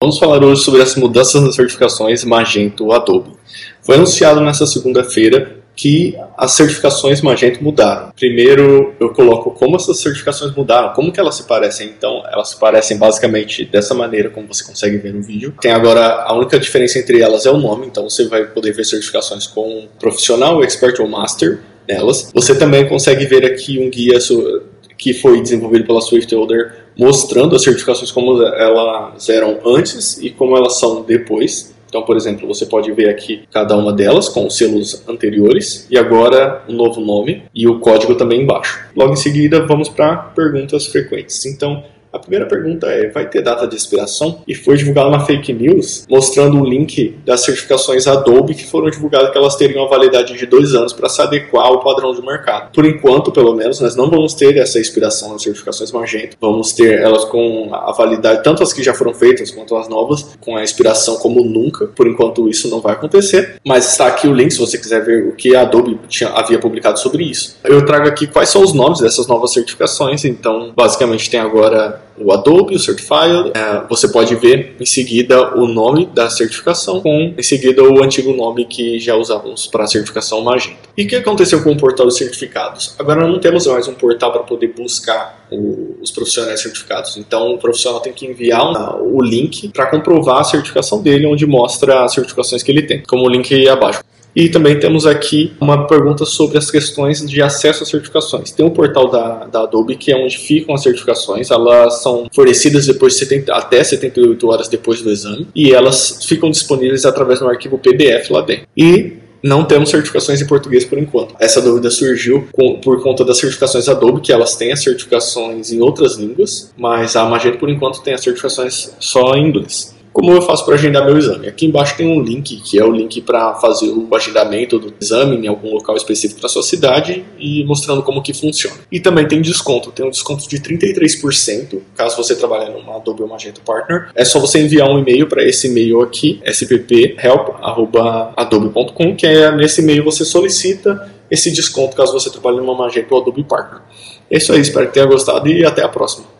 Vamos falar hoje sobre as mudanças nas certificações Magento Adobe. Foi anunciado nesta segunda-feira que as certificações Magento mudaram. Primeiro, eu coloco como essas certificações mudaram, como que elas se parecem. Então, elas se parecem basicamente dessa maneira, como você consegue ver no vídeo. Tem agora, a única diferença entre elas é o nome, então você vai poder ver certificações com profissional, expert ou master nelas. Você também consegue ver aqui um guia que foi desenvolvido pela SwiftOrder, mostrando as certificações como elas eram antes e como elas são depois. Então, por exemplo, você pode ver aqui cada uma delas com os selos anteriores e agora um novo nome e o código também embaixo. Logo em seguida, vamos para perguntas frequentes. Então, a primeira pergunta é: vai ter data de expiração? E foi divulgada uma fake news mostrando o link das certificações Adobe que foram divulgadas que elas teriam a validade de dois anos para se adequar ao padrão de mercado. Por enquanto, pelo menos, nós não vamos ter essa expiração das certificações Magento. Vamos ter elas com a validade, tanto as que já foram feitas quanto as novas, com a expiração como nunca. Por enquanto, isso não vai acontecer. Mas está aqui o link se você quiser ver o que a Adobe tinha, havia publicado sobre isso. Eu trago aqui quais são os nomes dessas novas certificações. Então, basicamente, tem agora o Adobe, o Certified. É, você pode ver em seguida o nome da certificação, com em seguida o antigo nome que já usávamos para a certificação Magento. E o que aconteceu com o portal dos certificados? Agora não temos mais um portal para poder buscar o, os profissionais certificados. Então o profissional tem que enviar o link para comprovar a certificação dele, onde mostra as certificações que ele tem, como o link abaixo. E também temos aqui uma pergunta sobre as questões de acesso às certificações. Tem um portal da, da Adobe que é onde ficam as certificações, elas são fornecidas depois de 70, até 78 horas depois do exame e elas ficam disponíveis através do arquivo PDF lá dentro. E não temos certificações em português por enquanto. Essa dúvida surgiu com, por conta das certificações Adobe, que elas têm as certificações em outras línguas, mas a Magento por enquanto tem as certificações só em inglês. Como eu faço para agendar meu exame? Aqui embaixo tem um link, que é o link para fazer o agendamento do exame em algum local específico da sua cidade e mostrando como que funciona. E também tem desconto, tem um desconto de 33%, caso você trabalhe numa Adobe ou Magento Partner. É só você enviar um e-mail para esse e-mail aqui, spphelp.adobe.com, que é nesse e-mail você solicita esse desconto caso você trabalhe numa Magento ou Adobe Partner. É isso aí, espero que tenha gostado e até a próxima.